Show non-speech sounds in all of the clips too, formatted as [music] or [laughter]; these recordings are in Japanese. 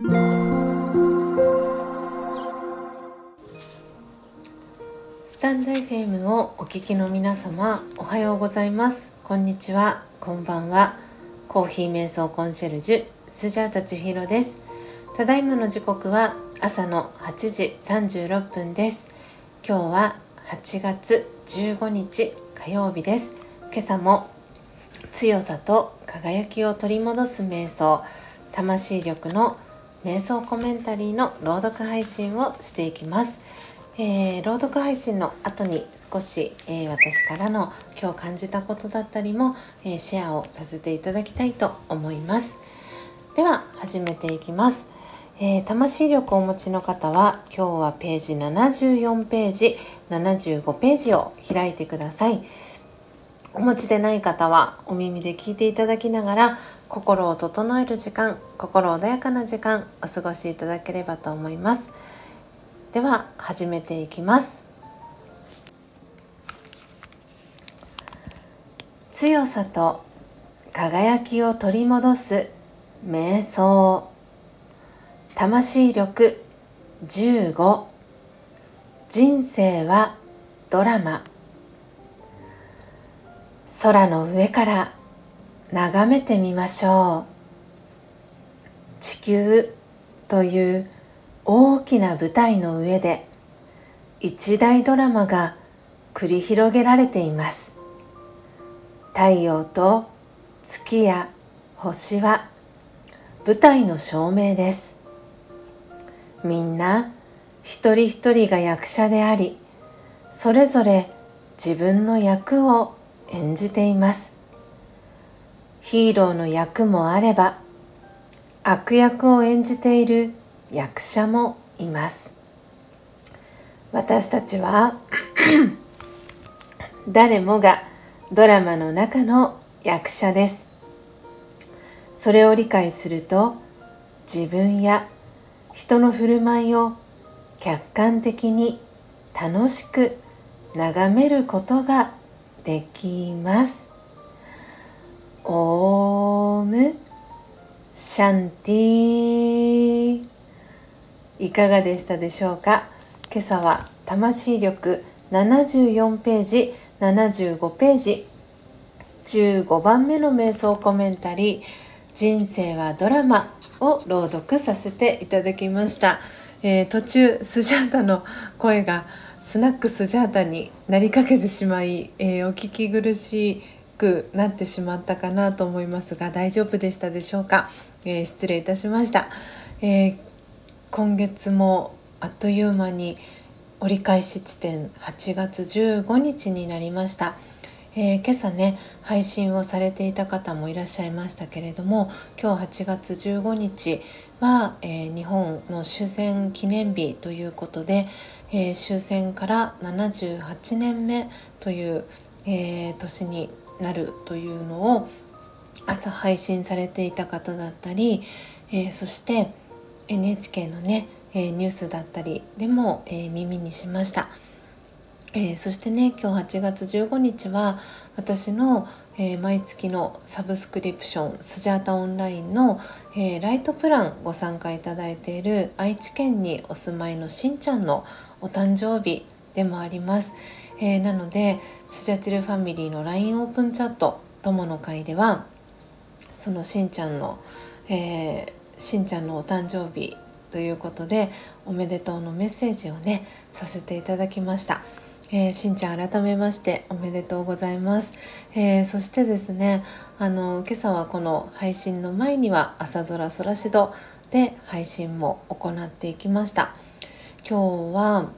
スタンド FM をお聞きの皆様おはようございます。こんにちは。こんばんは。コーヒー瞑想コンシェルジュスジャータ千尋です。ただいまの時刻は朝の8時36分です。今日は8月15日火曜日です。今朝も強さと輝きを取り戻す瞑想魂力の瞑想コメンタリーの朗読配信をしていきます、えー、朗読配信の後に少し、えー、私からの今日感じたことだったりも、えー、シェアをさせていただきたいと思います。では始めていきます、え魂力をお持ちの方は今日はページ74ページ75ページを開いてください。お持ちでない方はお耳で聞いていただきながら心を整える時間心穏やかな時間お過ごしいただければと思います。では始めていきます。強さと輝きを取り戻す瞑想。魂力15人生はドラマ。空の上から眺めてみましょう。地球という大きな舞台の上で一大ドラマが繰り広げられています。太陽と月や星は舞台の照明です。みんな一人一人が役者でありそれぞれ自分の役を演じています。ヒーローの役もあれば悪役を演じている役者もいます。私たちは [clears throat] 誰もがドラマの中の役者です。それを理解すると自分や人の振る舞いを客観的に楽しく眺めることができます。オームシャンティいかがでしたでしょうか？今朝は魂力74ページ75ページ15番目の瞑想コメンタリー人生はドラマを朗読させていただきました、えー、途中スジャータの声がスナックスジャータになりかけてしまい、えー、お聞き苦しいくなってしまったかなと思いますが大丈夫でしたでしょうか、えー、失礼いたしました、えー、今月もあっという間に折り返し地点8月15日になりました、えー、今朝ね配信をされていた方もいらっしゃいましたけれども今日8月15日は、えー、日本の終戦記念日ということで、えー、終戦から78年目という、えー、年になるというのを朝配信されていた方だったり、えー、そして NHK のね、えニュースだったりでも、え耳にしました。えー、そしてね今日8月15日は私の、えー、毎月のサブスクリプションスジャータオンラインの、えー、ライトプランご参加いただいている愛知県にお住まいのしんちゃんのお誕生日でもあります、えー、なのでスジャチルファミリーの LINE オープンチャット友の会ではそのしんちゃんの、えー、しんちゃんのお誕生日ということでおめでとうのメッセージをねさせていただきました。えー、しんちゃん改めましておめでとうございます、えー、そしてですねあの今朝はこの配信の前には朝空空しどで配信も行っていきました今日は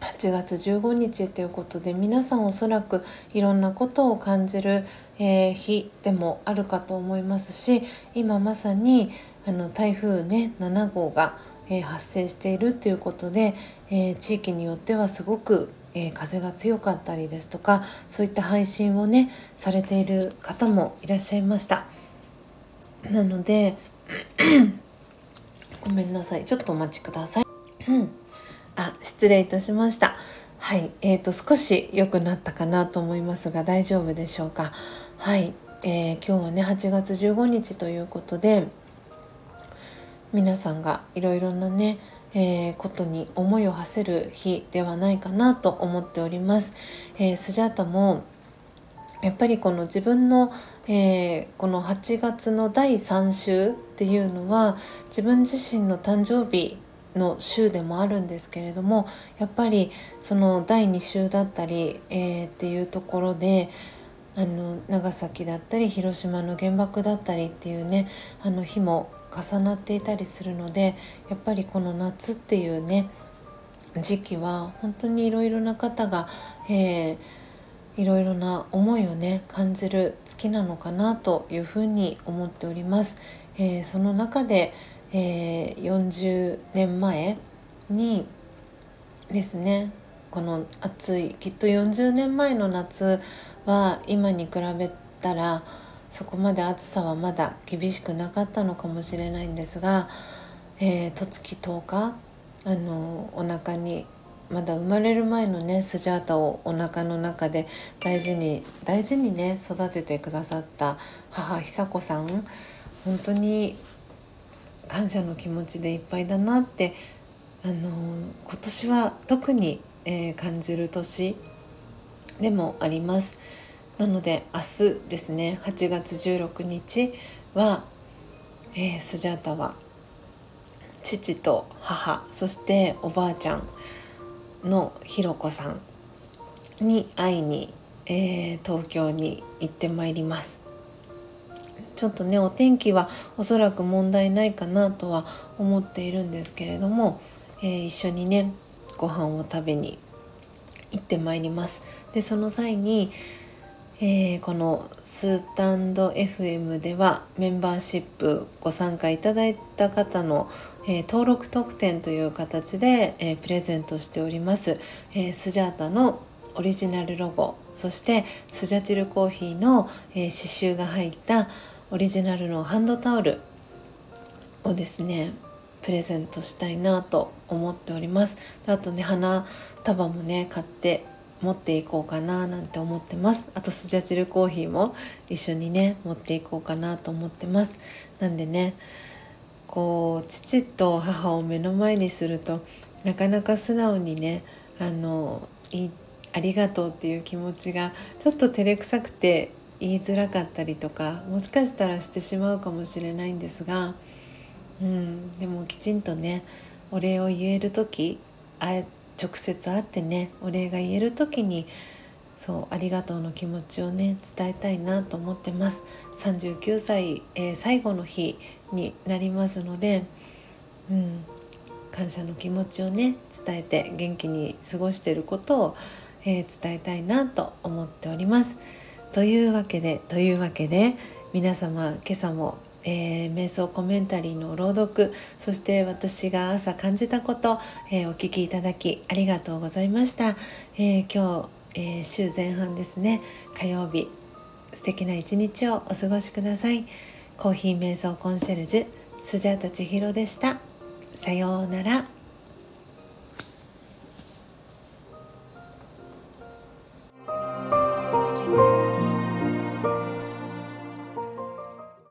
8月15日ということで皆さんおそらくいろんなことを感じる、えー、日でもあるかと思いますし今まさにあの台風ね7号が、えー、発生しているということで、えー、地域によってはすごく、え風が強かったりですとかそういった配信をねされている方もいらっしゃいました。なので [clears throat] ごめんなさいちょっとお待ちください。うんあ失礼いたしました。はい。えーと、少し良くなったかなと思いますが大丈夫でしょうか？はい、えー、今日はね8月15日ということで皆さんがいろいろなね、えー、ことに思いを馳せる日ではないかなと思っております。えー、スジャータもやっぱりこの自分の、えー、この8月の第3週っていうのは自分自身の誕生日の週でもあるんですけれどもやっぱりその第2週だったり、えー、っていうところであの長崎だったり広島の原爆だったりっていうねあの日も重なっていたりするのでやっぱりこの夏っていうね時期は本当にいろいろな方が、えー、いろいろな思いをね感じる月なのかなというふうに思っております。えー、その中で、えー、40年前にですねこの暑いきっと40年前の夏は今に比べたらそこまで暑さはまだ厳しくなかったのかもしれないんですが、えー、十月10日あのお腹にまだ生まれる前のねスジャータをお腹の中で大事に大事にね育ててくださった母久子さん本当に感謝の気持ちでいっぱいだなってあの今年は特に、えー、感じる年でもあります。なので明日ですね8月16日は、えー、スジャータは父と母そしておばあちゃんのひろこさんに会いに、えー、東京に行ってまいります。ちょっとねお天気はおそらく問題ないかなとは思っているんですけれども、えー、一緒にねご飯を食べに行ってまいります。でその際に、えー、このスタンド FM ではメンバーシップご参加いただいた方の、えー、登録特典という形で、えー、プレゼントしております、えスジャータのオリジナルロゴそしてスジャチルコーヒーの、え刺繍が入ったオリジナルのハンドタオルをですねプレゼントしたいなと思っております。あとね花束もね買って持っていこうかななんて思ってます。あとスジャチルコーヒーも一緒にね持っていこうかなと思ってます。なんでねこう父と母を目の前にするとなかなか素直にねあのいありがとうっていう気持ちがちょっと照れくさくて言いづらかったりとかもしかしたらしてしまうかもしれないんですが、うん、でもきちんとねお礼を言える時あ直接会ってねお礼が言える時にそうありがとうの気持ちをね伝えたいなと思ってます39歳、えー、最後の日になりますので、うん、感謝の気持ちをね伝えて元気に過ごしていることを、えー、伝えたいなと思っております。というわけでというわけで皆様今朝もえー、瞑想コメンタリーの朗読そして私が朝感じたこと、えー、お聞きいただきありがとうございました、えー、今日、え週前半ですね。火曜日素敵な一日をお過ごしください。コーヒー瞑想コンシェルジュスジャータ千尋でした。さようなら。